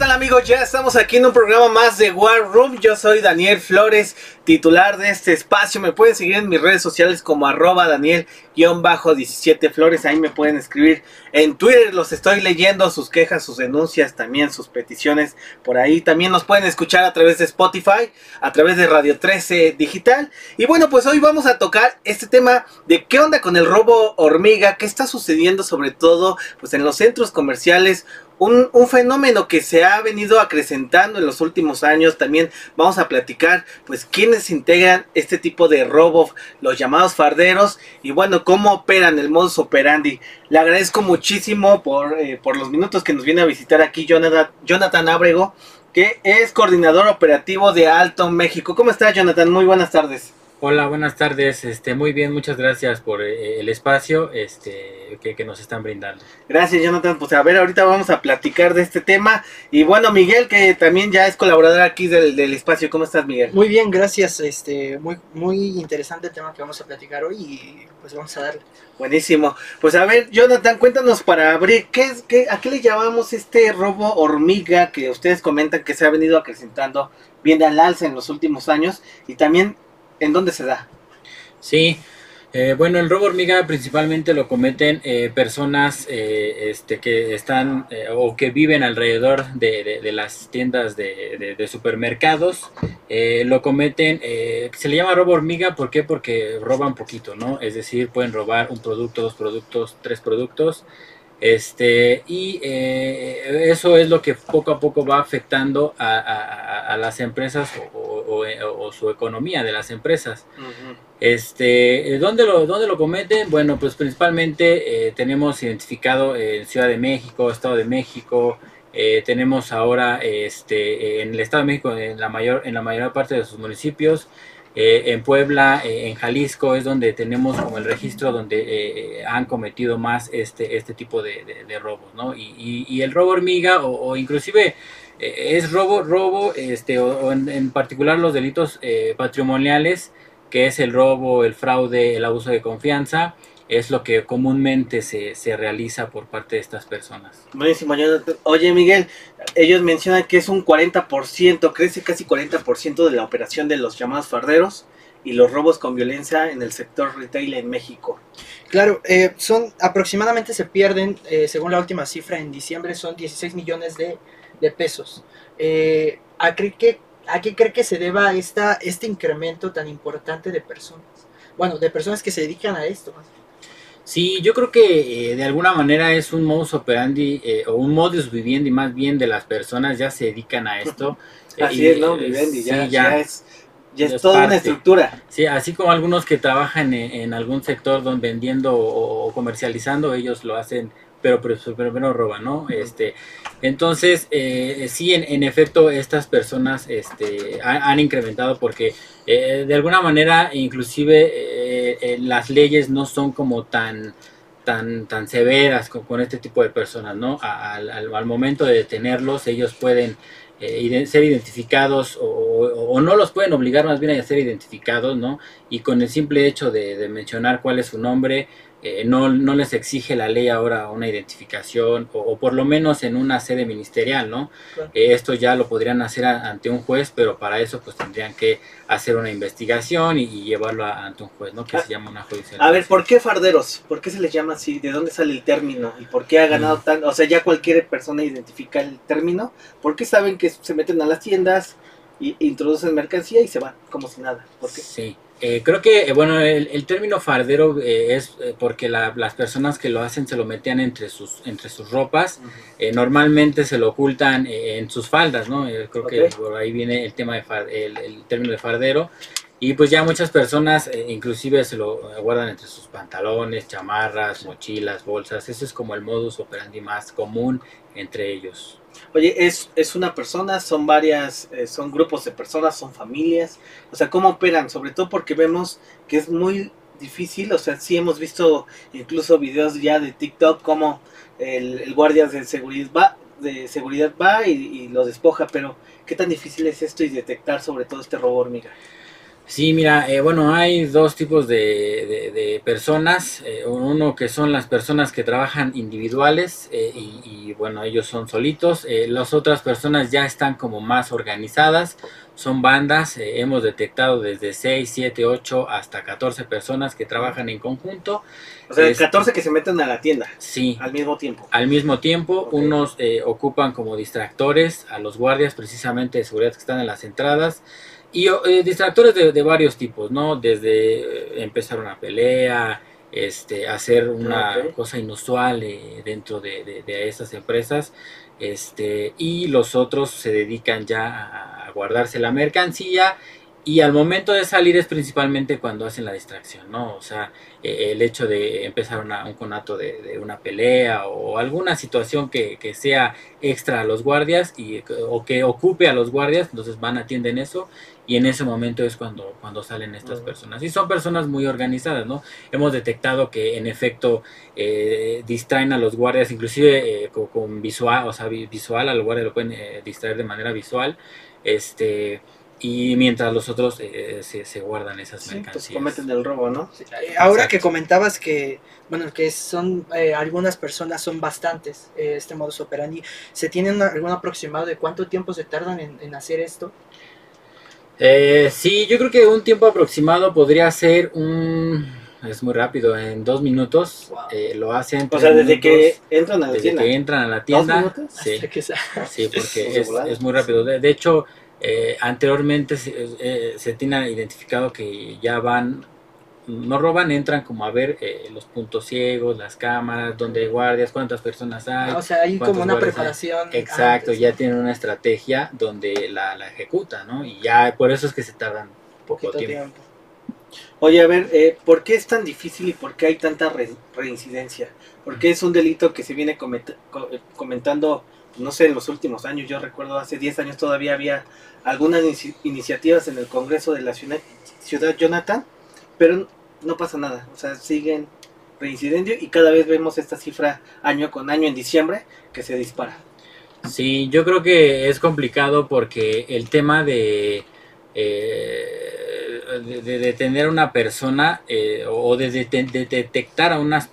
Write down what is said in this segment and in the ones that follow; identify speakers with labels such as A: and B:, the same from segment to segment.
A: tal amigos? Ya estamos aquí en un programa más de War Room. Yo soy Daniel Flores, titular de este espacio. Me pueden seguir en mis redes sociales como arroba Daniel-17 Flores. Ahí me pueden escribir en Twitter. Los estoy leyendo, sus quejas, sus denuncias, también sus peticiones por ahí. También nos pueden escuchar a través de Spotify, a través de Radio 13 Digital. Y bueno, pues hoy vamos a tocar este tema de qué onda con el robo hormiga, qué está sucediendo sobre todo pues en los centros comerciales un, fenómeno que se ha venido acrecentando en los últimos años. También vamos a platicar, pues, quiénes integran este tipo de robo, los llamados farderos, y bueno, cómo operan el modus operandi. Le agradezco muchísimo por, eh, por los minutos que nos viene a visitar aquí Jonathan, Jonathan Abrego, que es coordinador operativo de Alto México. ¿Cómo está, Jonathan? Muy buenas tardes.
B: Hola, buenas tardes. Este, muy bien, muchas gracias por eh, el espacio este, que, nos están brindando.
A: Gracias, Jonathan. Pues a ver, ahorita vamos a platicar de este tema. Y bueno, Miguel, que también ya es colaborador aquí del, espacio. ¿Cómo estás, Miguel?
C: Muy bien, gracias. Este, muy, muy interesante el tema que vamos a platicar hoy y pues vamos a darle.
A: Buenísimo. Pues a ver, Jonathan, cuéntanos para abrir, ¿qué es, qué, ¿a qué le llamamos este robo hormiga que ustedes comentan que se ha venido acrecentando bien al alza en los últimos años? Y también ¿En dónde se da?
B: Sí, eh, bueno, el robo hormiga principalmente lo cometen eh, personas eh, este, que están o que viven alrededor de, las tiendas de, supermercados. lo cometen, se le llama robo hormiga, ¿por qué? Porque roban poquito, ¿no? Es decir, pueden robar un producto, dos productos, tres productos. Este, y eso es lo que poco a poco va afectando a, las empresas o, o, su economía de las empresas. este, ¿dónde, lo, ¿Dónde lo cometen? Bueno, pues principalmente eh, tenemos identificado en Ciudad de México, Estado de México, eh, tenemos ahora este, en el Estado de México en la mayor, en la mayor parte de sus municipios. Eh, en Puebla, en Jalisco es donde tenemos como el registro donde han cometido más este, este tipo de, robos, ¿no? Y, el robo hormiga o, o inclusive eh, es robo, robo, este, o, en, particular los delitos eh, patrimoniales, que es el robo, el fraude, el abuso de confianza, es lo que comúnmente se, se realiza por parte de estas personas.
A: Buenísimo, oye Miguel, ellos mencionan que es un 40%, crece casi 40% de la operación de los llamados farderos y los robos con violencia en el sector retail en México.
C: Claro, eh, son aproximadamente se pierden, según la última cifra en diciembre, son 16 millones de de pesos. Eh, ¿a, qué, ¿A qué cree que se deba esta, este incremento tan importante de personas? Bueno, de personas que se dedican a esto.
B: Sí, yo creo que eh, de alguna manera es un modus operandi eh, o un modus vivendi más bien de las personas ya se dedican a esto.
A: Así es, ¿no? Vivendi, ya, ya, es, ya es toda una estructura.
B: Sí, así como algunos que trabajan en, algún sector donde vendiendo o, comercializando, ellos lo hacen pero, pero, pero, pero roban, ¿no? Este, entonces, eh, sí, en, efecto, estas personas este, han, incrementado porque eh, de alguna manera, inclusive, eh, las leyes no son como tan, tan, tan severas con, este tipo de personas, ¿no? Al, al, momento de detenerlos, ellos pueden ser identificados o, no los pueden obligar más bien a ser identificados, ¿no? Y con el simple hecho de, de mencionar cuál es su nombre, eh, no, no, les exige la ley ahora una identificación o, por lo menos en una sede ministerial, ¿no? Eh, esto ya lo podrían hacer ante un juez, pero para eso pues tendrían que hacer una investigación y, llevarlo ante un juez, ¿no? Que se llama una judicial.
A: A ver, ¿por qué farderos? ¿Por qué se les llama así? ¿De dónde sale el término? ¿Y por qué ha ganado mm. tan... O sea, ya cualquier persona identifica el término. ¿Por qué saben que se meten a las tiendas y introducen mercancía y se van como si nada? ¿Por qué?
B: Sí. Eh, creo que, eh, bueno, el, término fardero eh, es porque las personas que lo hacen se lo metían entre sus, entre sus ropas. normalmente se lo ocultan en sus faldas, ¿no? creo que por ahí viene el tema de el, término de fardero. Y pues ya muchas personas inclusive se lo guardan entre sus pantalones, chamarras, mochilas, bolsas. Ese es como el modus operandi más común entre ellos.
A: Oye, ¿es, es una persona? ¿Son varias? Eh, ¿Son grupos de personas? ¿Son familias? O sea, ¿cómo operan? Sobre todo porque vemos que es muy difícil. O sea, sí hemos visto incluso videos ya de TikTok como el, guardia de seguridad va, de seguridad va y, y, lo despoja. Pero, ¿qué tan difícil es esto y detectar sobre todo este robo hormiga?
B: Sí, mira, eh, bueno, hay dos tipos de, de, personas. Eh, uno que son las personas que trabajan individuales eh, y, bueno, ellos son solitos. las otras personas ya están como más organizadas. Son bandas. hemos detectado desde 6, 7, 8 hasta 14 personas que trabajan en conjunto.
A: O sea, 14 que se meten a la tienda.
B: Sí.
A: Al mismo tiempo.
B: Al mismo tiempo, unos ocupan como distractores a los guardias precisamente de seguridad que están en las entradas. Y eh, distractores de, varios tipos, ¿no? Desde eh, empezar una pelea, este, hacer una cosa inusual eh, dentro de, de, esas empresas, este, y los otros se dedican ya a guardarse la mercancía y al momento de salir es principalmente cuando hacen la distracción, ¿no? O sea, eh, el hecho de empezar un conato de, una pelea o alguna situación que, sea extra a los guardias y, o que ocupe a los guardias, entonces van, atienden eso y en ese momento es cuando, cuando salen estas personas. Y son personas muy organizadas, ¿no? Hemos detectado que en efecto eh, distraen a los guardias, inclusive eh, con, visual, o sea, visual, al guardia lo pueden distraer de manera visual, este y mientras los otros eh, se, guardan esas pues, mercancías.
A: cometen el robo, ¿no?
C: Eh, ahora que comentabas que, bueno, que son eh, algunas personas son bastantes este modus operandi, ¿se tiene algún aproximado de cuánto tiempo se tardan en, hacer esto?
B: Sí, yo creo que un tiempo aproximado podría ser un... Es muy rápido, en dos minutos lo hacen.
A: O sea, desde que entran a la tienda.
B: que entran a la tienda. Sí, sí, porque es, es, muy rápido. de hecho, eh, anteriormente eh, se, tiene identificado que ya van, no roban, entran como a ver eh, los puntos ciegos, las cámaras, dónde hay guardias, cuántas personas hay.
C: Ah, o sea, hay como una preparación.
B: Exacto, ya tienen una estrategia donde la, la ejecutan, ¿no? Y ya por eso es que se tardan poco tiempo.
A: Oye, a ver, ¿por qué es tan difícil y por qué hay tanta reincidencia? ¿Por qué es un delito que se viene comentando no sé, en los últimos años, yo recuerdo hace 10 años todavía había algunas iniciativas en el Congreso de la ciudad, ciudad Jonathan, pero no pasa nada, o sea, siguen reincidiendo y cada vez vemos esta cifra año con año en diciembre que se dispara.
B: Sí, yo creo que es complicado porque el tema de... Eh, de, detener a una persona eh, o de, detectar a unas,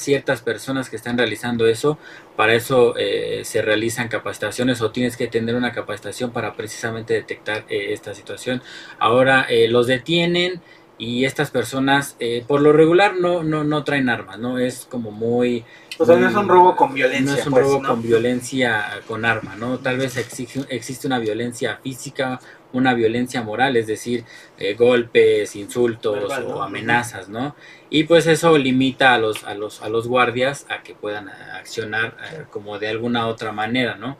B: ciertas personas que están realizando eso, para eso eh, se realizan capacitaciones o tienes que tener una capacitación para precisamente detectar eh, esta situación. Ahora los detienen y estas personas por lo regular no, no, no traen armas, ¿no? Es como muy...
A: O sea, no es un robo con violencia.
B: No es un
A: pues,
B: robo con violencia con arma, ¿no? Tal vez existe, existe una violencia física una violencia moral, es decir, eh, golpes, insultos o amenazas, ¿no? Y pues eso limita a los, a los, a los guardias a que puedan accionar eh, como de alguna otra manera, ¿no?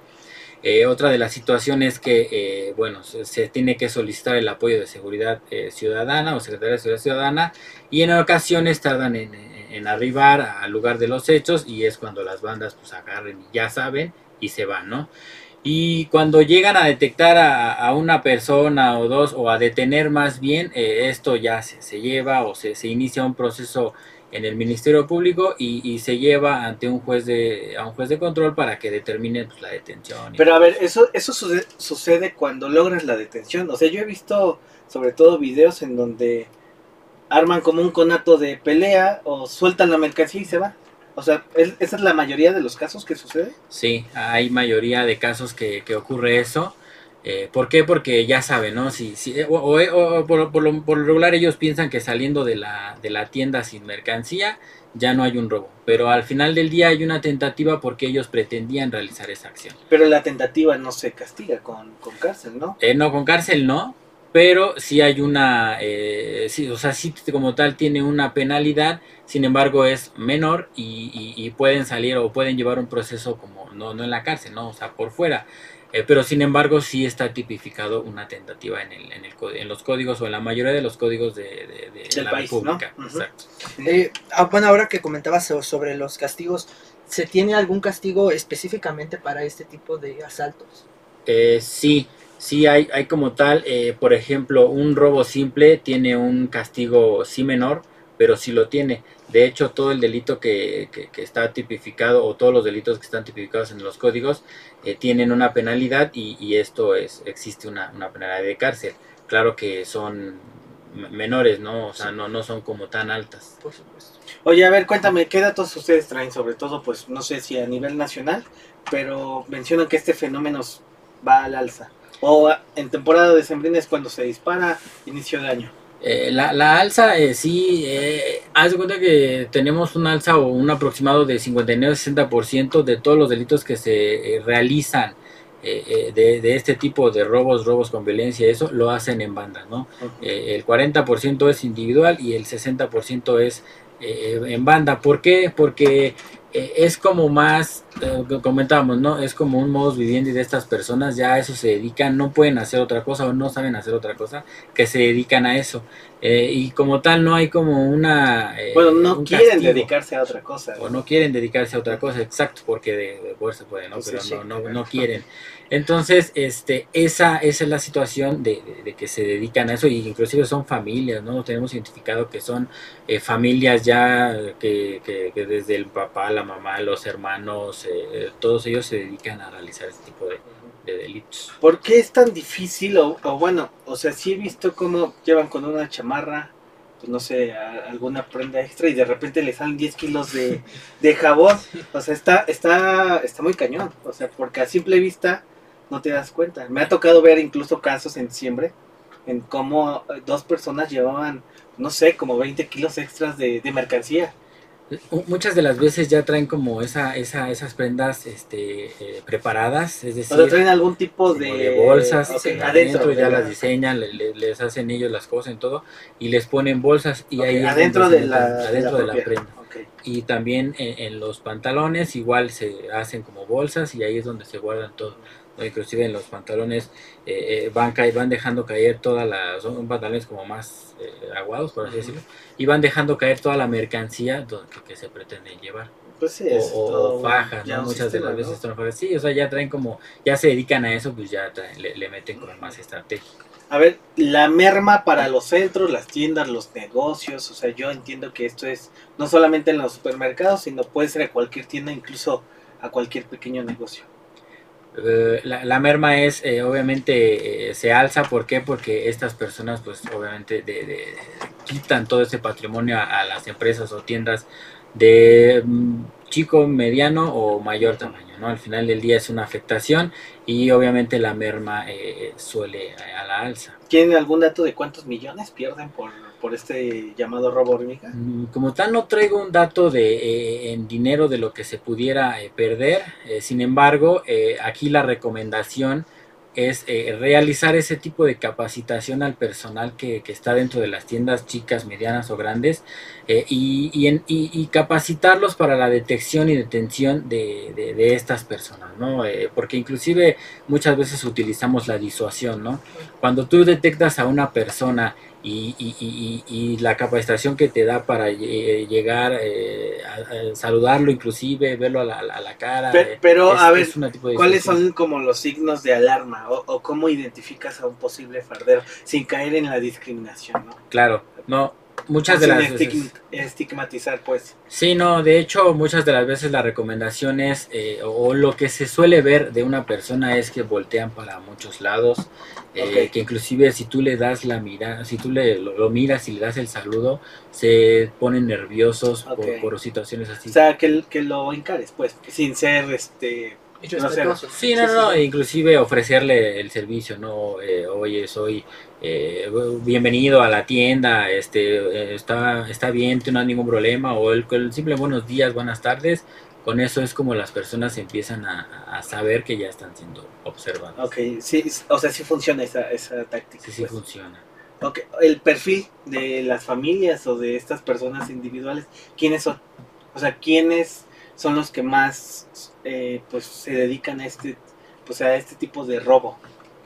B: Eh, otra de las situaciones que, bueno, se, tiene que solicitar el apoyo de seguridad ciudadana o secretaría de seguridad ciudadana y en ocasiones tardan en, arribar al lugar de los hechos y es cuando las bandas pues agarren y ya saben y se van, ¿no? Y cuando llegan a detectar a, una persona o dos, o a detener más bien, eh, esto ya se, lleva o se, inicia un proceso en el Ministerio Público y, se lleva ante un juez de a un juez de control para que determine pues, la detención.
A: Pero a ver, eso eso sucede, cuando logras la detención. O sea, yo he visto sobre todo videos en donde arman como un conato de pelea o sueltan la mercancía y se va. O sea, ¿esa es la mayoría de los casos que sucede?
B: Sí, hay mayoría de casos que, que ocurre eso. Eh, ¿Por qué? Porque ya saben, ¿no? Si, si, o, o, por, por, lo, por, lo, regular ellos piensan que saliendo de la, de la tienda sin mercancía ya no hay un robo. Pero al final del día hay una tentativa porque ellos pretendían realizar esa acción.
A: Pero la tentativa no se castiga con, con cárcel, ¿no?
B: Eh, no, con cárcel no, pero sí hay una, eh, sí, o sea, sí como tal tiene una penalidad, sin embargo es menor y, pueden salir o pueden llevar un proceso como, no, no en la cárcel, no, o sea, por fuera. Eh, pero sin embargo sí está tipificado una tentativa en, el, en, el, en los códigos o en la mayoría de los códigos de, la República. Exacto.
C: Eh, ah, bueno, ahora que comentabas sobre los castigos, ¿se tiene algún castigo específicamente para este tipo de asaltos?
B: Eh, sí, Sí, hay, hay como tal, eh, por ejemplo, un robo simple tiene un castigo sí menor, pero sí lo tiene. De hecho, todo el delito que, que, está tipificado o todos los delitos que están tipificados en los códigos eh, tienen una penalidad y, y, esto es, existe una, una penalidad de cárcel. Claro que son menores, ¿no? O sea, no, no son como tan altas.
C: Por supuesto.
A: Oye, a ver, cuéntame, ¿qué datos ustedes traen? Sobre todo, pues, no sé si a nivel nacional, pero mencionan que este fenómeno va al alza. O en temporada de sembrina es cuando se dispara inicio de año.
B: Eh, la, la alza, eh, sí, eh, haz de cuenta que tenemos un alza o un aproximado de 59-60% de todos los delitos que se eh, realizan eh, eh, de, de este tipo de robos, robos con violencia, eso lo hacen en banda, ¿no? Eh, el 40% es individual y el 60% es eh, en banda. ¿Por qué? Porque eh, es como más, eh, comentábamos, ¿no? Es como un modus vivendi de estas personas, ya a eso se dedican, no pueden hacer otra cosa o no saben hacer otra cosa, que se dedican a eso. Eh, y como tal no hay como una... eh,
A: Bueno, no
B: un
A: quieren
B: castigo.
A: dedicarse a otra cosa.
B: O no quieren dedicarse a otra cosa, exacto, porque de, de poder se puede, ¿no? Pero
A: sí,
B: no, no, no quieren. Entonces, este, esa, esa es la situación de, de- de que se dedican a eso, y inclusive son familias, ¿no? Tenemos identificado que son eh, familias ya que, que- que desde el papá, la mamá, los hermanos, eh, eh, todos ellos se dedican a realizar este tipo de, de delitos.
A: ¿Por qué es tan difícil? O, o bueno, o sea, sí he visto cómo llevan con una chamarra, pues no sé, a- alguna prenda extra y de repente le salen 10 kilos de, de jabón. O sea, está, está, está muy cañón. O sea, porque a simple vista no te das cuenta. Me ha tocado ver incluso casos en diciembre en cómo eh, dos personas llevaban, no sé, como 20 kilos extras de, de mercancía.
B: Muchas de las veces ya traen como esa, esa, esas prendas este, eh, preparadas, es
A: O
B: decir,
A: sea, traen algún tipo de,
B: de bolsas adentro,
A: adentro,
B: ya las diseñan, le- le- les hacen ellos las cosas y todo, y les ponen bolsas y ahí
A: adentro de la,
B: adentro de la, prenda. Y también en, en los pantalones igual se hacen como bolsas y ahí es donde se guardan todo. ¿No? Inclusive en los pantalones eh, eh, van, van dejando caer todas las, son pantalones como más eh, aguados, por así decirlo, y van dejando caer toda la mercancía que, que se pretende llevar
A: Pues sí,
B: o,
A: es
B: o- fajas, ¿no? Muchas de las
A: ¿no?
B: veces son fajas. Sí, o sea, ya traen como, ya se dedican a eso, pues ya traen- le, le meten como más estrategia.
A: A ver, la merma para los centros, las tiendas, los negocios, o sea, yo entiendo que esto es no solamente en los supermercados, sino puede ser a cualquier tienda, incluso a cualquier pequeño negocio.
B: Eh, la, la merma es, eh, obviamente, eh, se alza, ¿por qué? Porque estas personas, pues, obviamente, de, de- quitan todo ese patrimonio a, las empresas o tiendas de mm, chico, mediano o mayor tamaño, ¿no? Al final del día es una afectación y obviamente la merma eh, suele a la alza.
A: ¿Tienen algún dato de cuántos millones pierden por, por este llamado robo hormiga?
B: Mm, Como tal no traigo un dato de eh, en dinero de lo que se pudiera eh, perder, eh, sin embargo eh, aquí la recomendación es eh, realizar ese tipo de capacitación al personal que, que está dentro de las tiendas chicas, medianas o grandes eh, y, y en- y- y capacitarlos para la detección y detención de, de- de estas personas, ¿no? Porque inclusive muchas veces utilizamos la disuasión, ¿no? Cuando tú detectas a una persona y, y- y- la capacitación que te da para lle- llegar eh, a, a saludarlo inclusive, verlo a la, a la cara.
A: Pe-
B: eh,
A: pero,
B: es-
A: a ver, ¿Cuáles son como los signos de alarma o, o cómo identificas a un posible fardero sin caer en la discriminación, ¿no?
B: Claro, no, muchas de las veces...
A: estigma- estigmatizar, pues.
B: Sí, no, de hecho muchas de las veces la recomendación es, eh, o lo que se suele ver de una persona es que voltean para muchos lados, eh, que inclusive si tú le das la mirada, si tú le, lo, lo miras y le das el saludo, se ponen nerviosos por situaciones así.
A: O sea, que, que lo encares, pues, sin ser, este... No
C: respetuoso.
B: Sí, no,
A: Sí,
B: no,
A: sí.
B: inclusive ofrecerle el servicio, ¿no? Eh, oye, soy eh, bienvenido a la tienda, este, eh, está, está bien, no hay ningún problema, o el, el simple buenos días, buenas tardes, con eso es como las personas empiezan a, a saber que ya están siendo observadas.
A: Ok, sí, o sea, sí funciona esa, esa táctica.
B: Sí, sí
A: pues.
B: funciona.
A: Ok, el perfil de las familias o de estas personas individuales, ¿quiénes son? O sea, ¿quiénes son los que más eh, pues se dedican a este pues a este tipo de robo?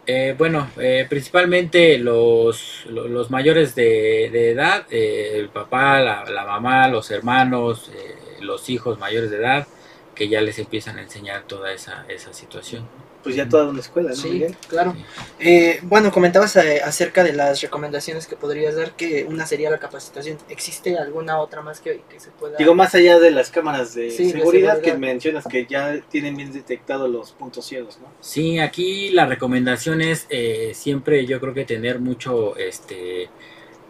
B: Eh, bueno, eh, principalmente los, lo- los mayores de, de edad, eh, el papá, la, la mamá, los hermanos, eh, los hijos mayores de edad, que ya les empiezan a enseñar toda esa, esa situación.
A: Pues ya toda una escuela, ¿no,
C: Sí,
A: Miguel?
C: claro. Eh, bueno, comentabas eh, acerca de las recomendaciones que podrías dar, que una sería la capacitación. ¿Existe alguna otra más que, que se pueda...?
A: Digo, más allá de las cámaras de
C: Sí, de
A: seguridad que mencionas que ya tienen bien detectados los puntos ciegos, ¿no?
B: Sí, aquí la recomendación es eh, siempre yo creo que tener mucho, este,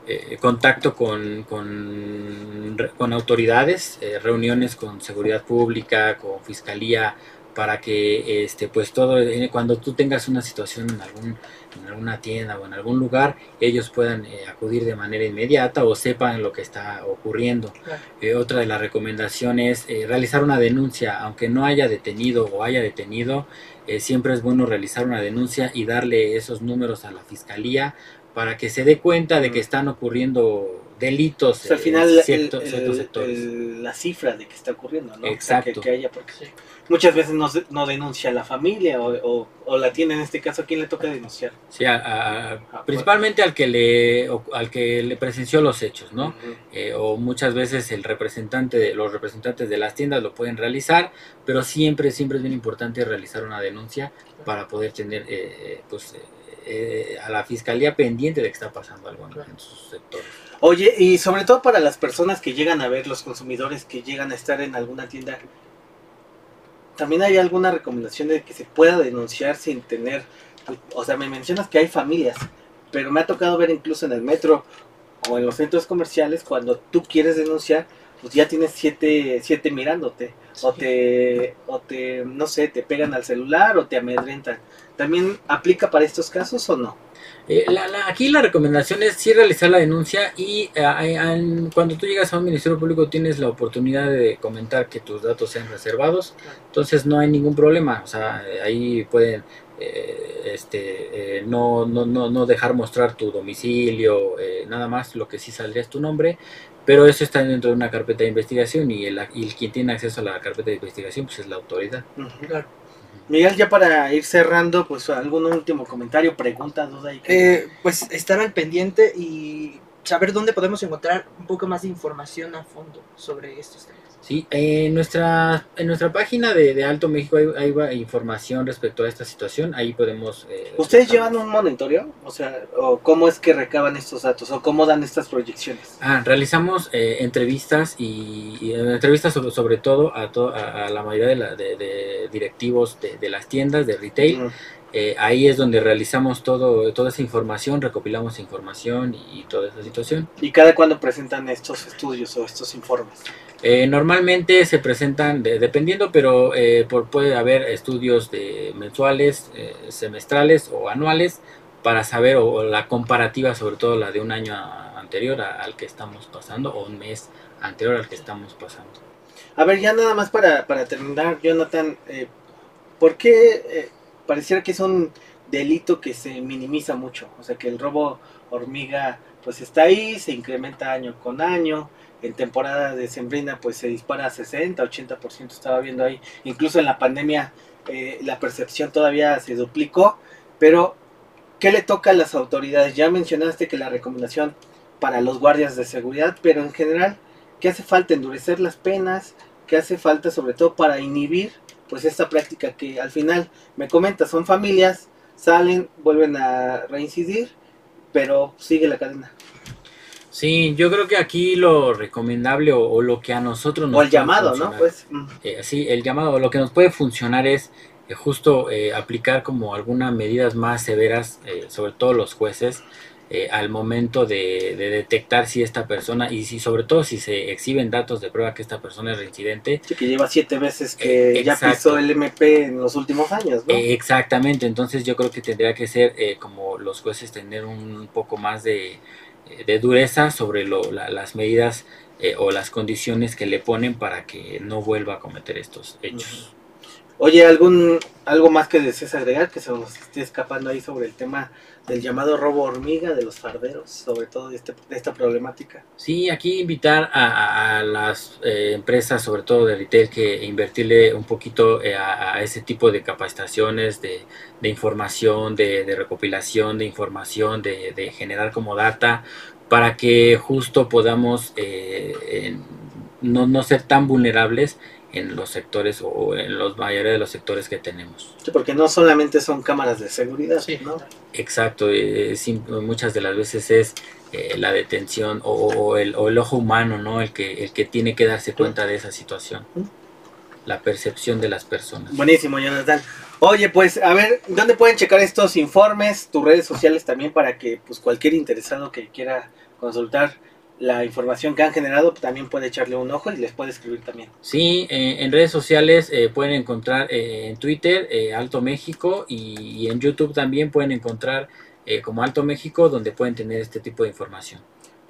B: eh, contacto con, con, con autoridades, eh, reuniones con seguridad pública, con fiscalía, para que este pues todo eh, cuando tú tengas una situación en algún en alguna tienda o en algún lugar ellos puedan eh, acudir de manera inmediata o sepan lo que está ocurriendo
C: Claro.
B: Eh, otra de las recomendaciones es realizar una denuncia aunque no haya detenido o haya detenido eh, siempre es bueno realizar una denuncia y darle esos números a la fiscalía para que se dé cuenta de que están ocurriendo delitos
A: O sea, al
B: en
A: final
B: cierto-
A: el-
B: ciertos sectores
A: el- la cifra de que está ocurriendo, ¿no? O sea,
B: Exacto.
A: que, que haya, porque
C: Sí.
A: Muchas veces no, no denuncia la familia o, o- o la tiene en este caso, ¿a quién le toca denunciar?
B: Sí, a- a- a-
A: Ah,
B: principalmente al que le o- al que le presenció los hechos, ¿no? Eh, o muchas veces el representante de los representantes de las tiendas lo pueden realizar, pero siempre siempre es bien importante realizar una denuncia para poder tener eh, pues eh, eh, a la fiscalía pendiente de que está pasando algo en, en sus sectores.
A: Oye, y sobre todo para las personas que llegan a ver, los consumidores que llegan a estar en alguna tienda, ¿también hay alguna recomendación de que se pueda denunciar sin tener, o sea, me mencionas que hay familias, pero me ha tocado ver incluso en el metro o en los centros comerciales, cuando tú quieres denunciar, pues ya tienes siete, siete mirándote, o te, o te, no sé, te pegan al celular o te amedrentan. ¿También aplica para estos casos o no?
B: Eh, la- la- aquí la recomendación es sí realizar la denuncia y eh, eh, en- cuando tú llegas a un ministerio público tienes la oportunidad de comentar que tus datos sean reservados, entonces no hay ningún problema, o sea, ahí pueden eh, este, eh, no, no, no, no dejar mostrar tu domicilio, eh, nada más, lo que sí saldría es tu nombre, pero eso está dentro de una carpeta de investigación y el, y el quien tiene acceso a la carpeta de investigación pues es la autoridad.
C: Claro.
A: Miguel, ya para ir cerrando, pues algún último comentario, pregunta, duda y que...
C: Eh, pues estar al pendiente y saber dónde podemos encontrar un poco más de información a fondo sobre estos temas.
B: Sí, en nuestra, en nuestra página de, de Alto México hay, información respecto a esta situación, ahí podemos... eh,
A: ¿Ustedes llevan un monitoreo? O sea, o ¿cómo es que recaban estos datos? ¿O cómo dan estas proyecciones?
B: Ah, realizamos eh, entrevistas y, y, eh, entrevistas sobre, sobre todo a, to- a, a la mayoría de, la- de- de directivos de, las tiendas de retail.
A: Mm.
B: Eh, ahí es donde realizamos todo, toda esa información, recopilamos información y, toda esa situación.
A: ¿Y cada cuándo presentan estos estudios o estos informes?
B: Eh, normalmente se presentan, de- dependiendo, pero eh, por, puede haber estudios de mensuales, eh, semestrales o anuales para saber o, la comparativa, sobre todo la de un año anterior al que estamos pasando o un mes anterior al que estamos pasando.
A: A ver, ya nada más para, para terminar, Jonathan, eh, ¿por qué eh, pareciera que es un delito que se minimiza mucho? O sea, que el robo hormiga pues está ahí, se incrementa año con año, en temporada de sembrina pues se dispara a 60, 80%, estaba viendo ahí, incluso en la pandemia eh, la percepción todavía se duplicó, pero ¿qué le toca a las autoridades? Ya mencionaste que la recomendación para los guardias de seguridad, pero en general, ¿qué hace falta? Endurecer las penas, ¿qué hace falta sobre todo para inhibir pues esta práctica que al final me comenta, son familias, salen, vuelven a reincidir, pero sigue la cadena.
B: Sí, yo creo que aquí lo recomendable o, o lo que a nosotros nos
A: O el llamado, ¿no? Pues mm,
B: Eh, sí, el llamado, lo que nos puede funcionar es eh, justo eh, aplicar como algunas medidas más severas, eh, sobre todo los jueces, al momento de, de detectar si esta persona, y si sobre todo si se exhiben datos de prueba que esta persona es reincidente,
A: sí que lleva siete veces que ya pisó el MP en los últimos años, ¿no?
B: Exactamente, entonces yo creo que tendría que ser eh, como los jueces tener un poco más de, de dureza sobre lo- la- las medidas eh, o las condiciones que le ponen para que no vuelva a cometer estos hechos.
A: Oye, ¿algún, ¿algo más que desees agregar que se nos esté escapando ahí sobre el tema del llamado robo hormiga de los farderos, sobre todo de, este, de esta problemática?
B: Sí, aquí invitar a, las eh, empresas, sobre todo de retail, que invertirle un poquito eh, a, ese tipo de capacitaciones, de, información, de, recopilación de información, de, generar como data, para que justo podamos eh, no, no ser tan vulnerables en los sectores o en los mayoría de los sectores que tenemos.
A: Sí, porque no solamente son cámaras de seguridad,
C: Sí.
A: ¿no?
B: Exacto, eh, sim- muchas de las veces es eh, la detención o, o el, o el ojo humano, ¿no? El que, el que tiene que darse cuenta de esa situación. La percepción de las personas.
A: Buenísimo, Jonathan. Oye, pues, a ver, ¿dónde pueden checar estos informes? Tus redes sociales también para que, pues, cualquier interesado que quiera consultar la información que han generado, también puede echarle un ojo y les puede escribir también.
B: Sí, eh, en redes sociales eh, pueden encontrar eh, en Twitter Alto México y, y, en YouTube también pueden encontrar como Alto México donde pueden tener este tipo de información.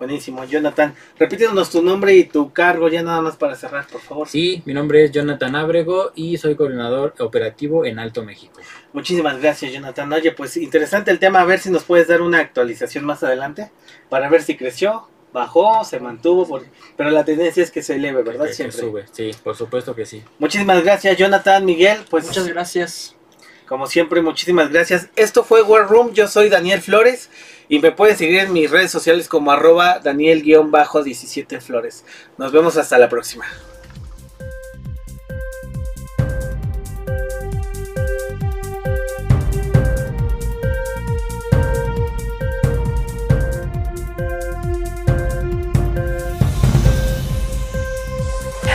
A: Buenísimo, Jonathan. Repítenos tu nombre y tu cargo ya nada más para cerrar, por favor.
B: Sí, mi nombre es Jonathan Abrego y soy coordinador operativo en Alto México.
A: Muchísimas gracias, Jonathan. Oye, pues interesante el tema, a ver si nos puedes dar una actualización más adelante para ver si creció, bajó, se mantuvo, pero la tendencia es que se eleve, ¿verdad?
B: Que, Siempre. sube, sí, por supuesto que sí.
A: Muchísimas gracias, Jonathan, Miguel. Pues
C: muchas gracias.
A: Como siempre, muchísimas gracias. Esto fue War Room. Yo soy Daniel Flores y me pueden seguir en mis redes sociales como arroba Daniel-17 Flores. Nos vemos hasta la próxima.